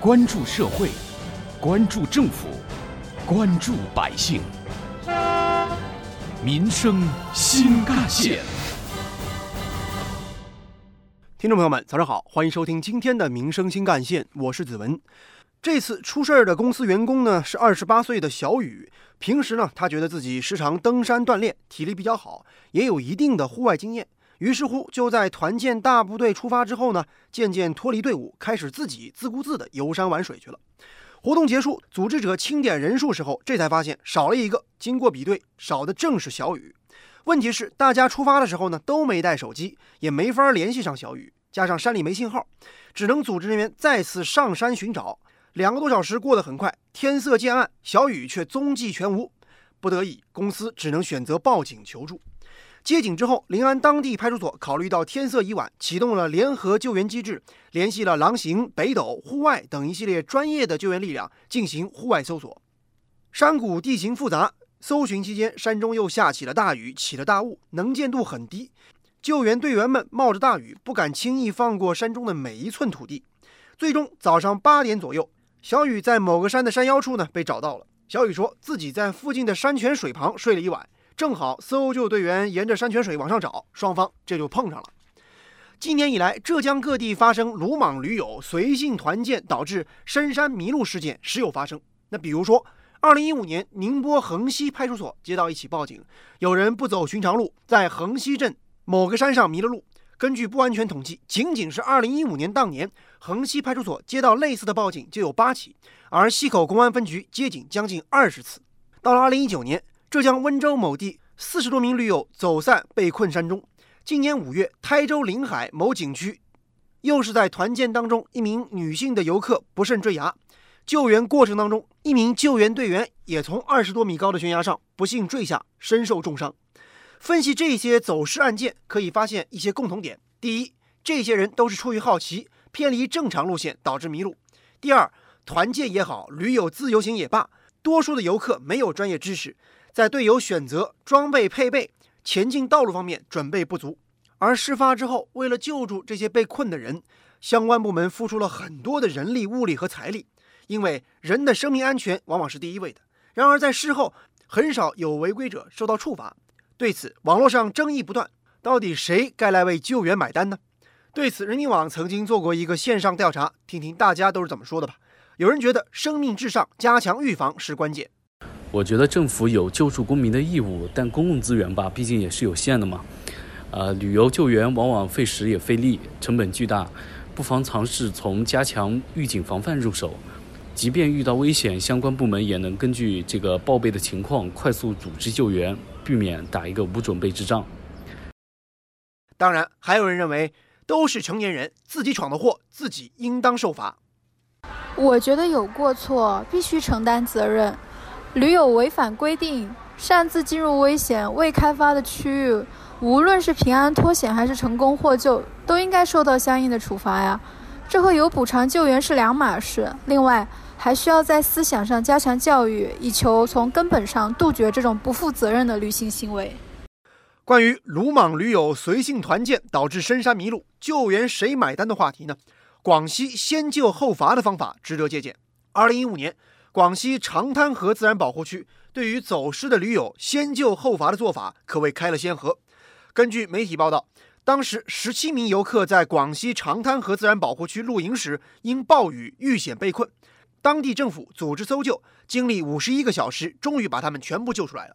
关注社会，关注政府，关注百姓，民生新干线。听众朋友们，早上好，欢迎收听今天的《民生新干线》，我是子文。这次出事儿的公司员工呢是二十八岁的小雨。平时呢，他觉得自己时常登山锻炼，体力比较好，也有一定的户外经验。于是乎，就在团建大部队出发之后呢，渐渐脱离队伍，开始自己自顾自的游山玩水去了。活动结束，组织者清点人数时候，这才发现少了一个。经过比对，少的正是小雨。问题是，大家出发的时候呢，都没带手机，也没法联系上小雨，加上山里没信号，只能组织人员再次上山寻找。两个多小时过得很快，天色渐暗，小雨却踪迹全无。不得已，公司只能选择报警求助。接警之后，临安当地派出所考虑到天色已晚，启动了联合救援机制，联系了狼行、北斗、户外等一系列专业的救援力量进行户外搜索。山谷地形复杂。搜寻期间，山中又下起了大雨，起了大雾，能见度很低。救援队员们冒着大雨，不敢轻易放过山中的每一寸土地。最终，早上八点左右，小雨在某个山的山腰处呢被找到了。小雨说自己在附近的山泉水旁睡了一晚，正好搜救队员沿着山泉水往上找，双方这就碰上了。今年以来，浙江各地发生鲁莽驴友随性团建导致深山迷路事件时有发生。那比如说。二零一五年，宁波横溪派出所接到一起报警，有人不走寻常路，在横溪镇某个山上迷了路。根据不完全统计，仅仅是二零一五年当年，横溪派出所接到类似的报警就有八起，而溪口公安分局接警将近二十次。到了二零一九年，浙江温州某地四十多名驴友走散被困山中。今年五月，台州临海某景区，又是在团建当中，一名女性的游客不慎坠崖。救援过程当中，一名救援队员也从二十多米高的悬崖上不幸坠下，身受重伤。分析这些走失案件，可以发现一些共同点：第一，这些人都是出于好奇，偏离正常路线导致迷路；第二，团建也好，驴友自由行也罢，多数的游客没有专业知识，在队友选择、装备配备、前进道路方面准备不足。而事发之后，为了救助这些被困的人，相关部门付出了很多的人力、物力和财力。因为人的生命安全往往是第一位的。然而在事后，很少有违规者受到处罚。对此，网络上争议不断，到底谁该来为救援买单呢？对此，人民网曾经做过一个线上调查，听听大家都是怎么说的吧。有人觉得生命至上，加强预防是关键。我觉得政府有救助公民的义务，但公共资源吧，毕竟也是有限的嘛。呃，旅游救援往往费时也费力，成本巨大，不妨尝试从加强预警防范入手。即便遇到危险，相关部门也能根据这个报备的情况快速组织救援，避免打一个无准备之仗。当然，还有人认为都是成年人，自己闯的祸，自己应当受罚。我觉得有过错必须承担责任。驴友违反规定，擅自进入危险未开发的区域，无论是平安脱险还是成功获救，都应该受到相应的处罚呀。这和有补偿救援是两码事。另外，还需要在思想上加强教育，以求从根本上杜绝这种不负责任的旅行行为。关于鲁莽驴友随性团建导致深山迷路，救援谁买单的话题呢？广西先救后罚的方法值得借鉴。二零一五年，广西长滩河自然保护区对于走失的驴友先救后罚的做法可谓开了先河。根据媒体报道，当时十七名游客在广西长滩河自然保护区露营时，因暴雨遇险被困。当地政府组织搜救，经历五十一个小时，终于把他们全部救出来了。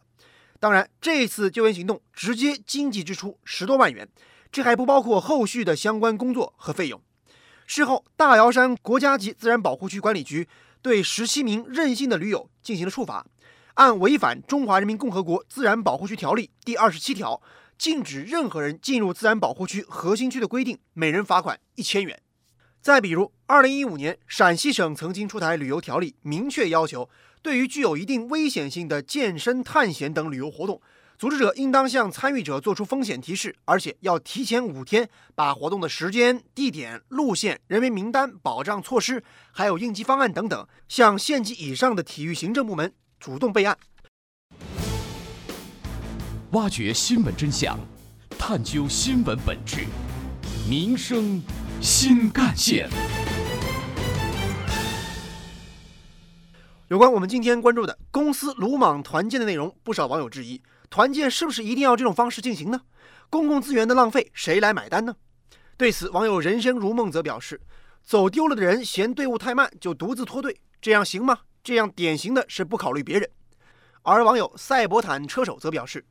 当然，这次救援行动直接经济支出十多万元，这还不包括后续的相关工作和费用。事后，大瑶山国家级自然保护区管理局对十七名任性的驴友进行了处罚，按违反《中华人民共和国自然保护区条例》第二十七条，禁止任何人进入自然保护区核心区的规定，每人罚款一千元。再比如，二零一五年，陕西省曾经出台旅游条例，明确要求，对于具有一定危险性的健身、探险等旅游活动，组织者应当向参与者做出风险提示，而且要提前五天把活动的时间、地点、路线、人员名单、保障措施，还有应急方案等等，向县级以上的体育行政部门主动备案。挖掘新闻真相，探究新闻本质，民生。新干线。有关我们今天关注的公司鲁莽团建的内容，不少网友质疑：团建是不是一定要这种方式进行呢？公共资源的浪费，谁来买单呢？对此，网友人生如梦则表示：“走丢了的人嫌队伍太慢，就独自脱队，这样行吗？这样典型的是不考虑别人。”而网友赛博坦车手则表示：“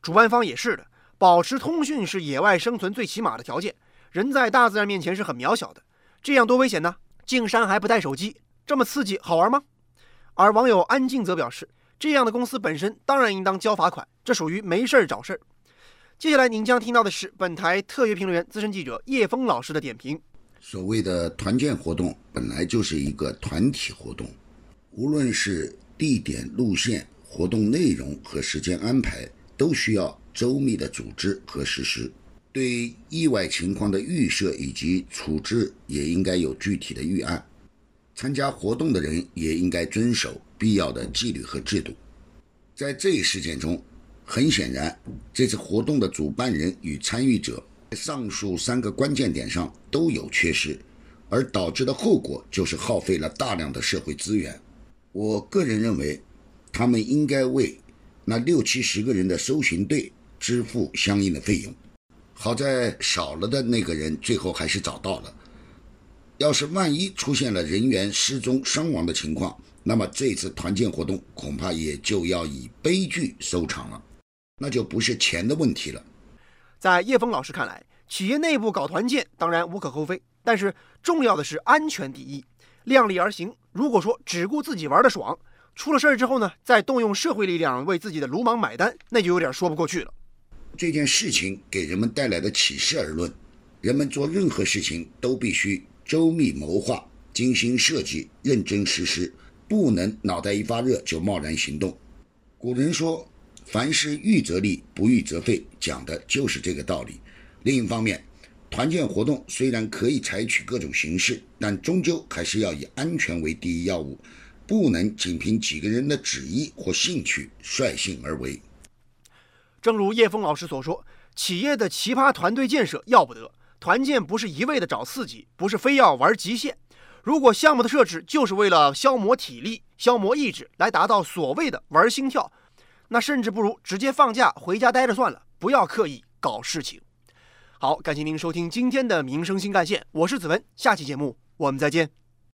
主办方也是的，保持通讯是野外生存最起码的条件。人在大自然面前是很渺小的，这样多危险呢？进山还不带手机，这么刺激好玩吗？”而网友安静则表示，这样的公司本身当然应当交罚款，这属于没事儿找事儿。接下来您将听到的是本台特约评论员、资深记者叶峰老师的点评。所谓的团建活动本来就是一个团体活动，无论是地点、路线、活动内容和时间安排，都需要周密的组织和实施。对意外情况的预设以及处置，也应该有具体的预案。参加活动的人也应该遵守必要的纪律和制度。在这一事件中，很显然，这次活动的主办人与参与者在上述三个关键点上都有缺失，而导致的后果就是耗费了大量的社会资源。我个人认为，他们应该为那六七十个人的搜寻队支付相应的费用。好在少了的那个人最后还是找到了。要是万一出现了人员失踪、伤亡的情况，那么这次团建活动恐怕也就要以悲剧收场了。那就不是钱的问题了。在叶峰老师看来，企业内部搞团建当然无可厚非，但是重要的是安全第一，量力而行。如果说只顾自己玩的爽，出了事儿之后呢，再动用社会力量为自己的鲁莽买单，那就有点说不过去了。这件事情给人们带来的启示而论，人们做任何事情都必须。周密谋划、精心设计、认真实施，不能脑袋一发热就贸然行动。古人说：“凡事预则立，不预则废”，讲的就是这个道理。另一方面，团建活动虽然可以采取各种形式，但终究还是要以安全为第一要务，不能仅凭几个人的旨意或兴趣率性而为。正如叶峰老师所说，企业的奇葩团队建设要不得。团建不是一味的找刺激，不是非要玩极限。如果项目的设置就是为了消磨体力、消磨意志，来达到所谓的玩心跳，那甚至不如直接放假回家待着算了，不要刻意搞事情。好，感谢您收听今天的民生新干线，我是子文，下期节目我们再见。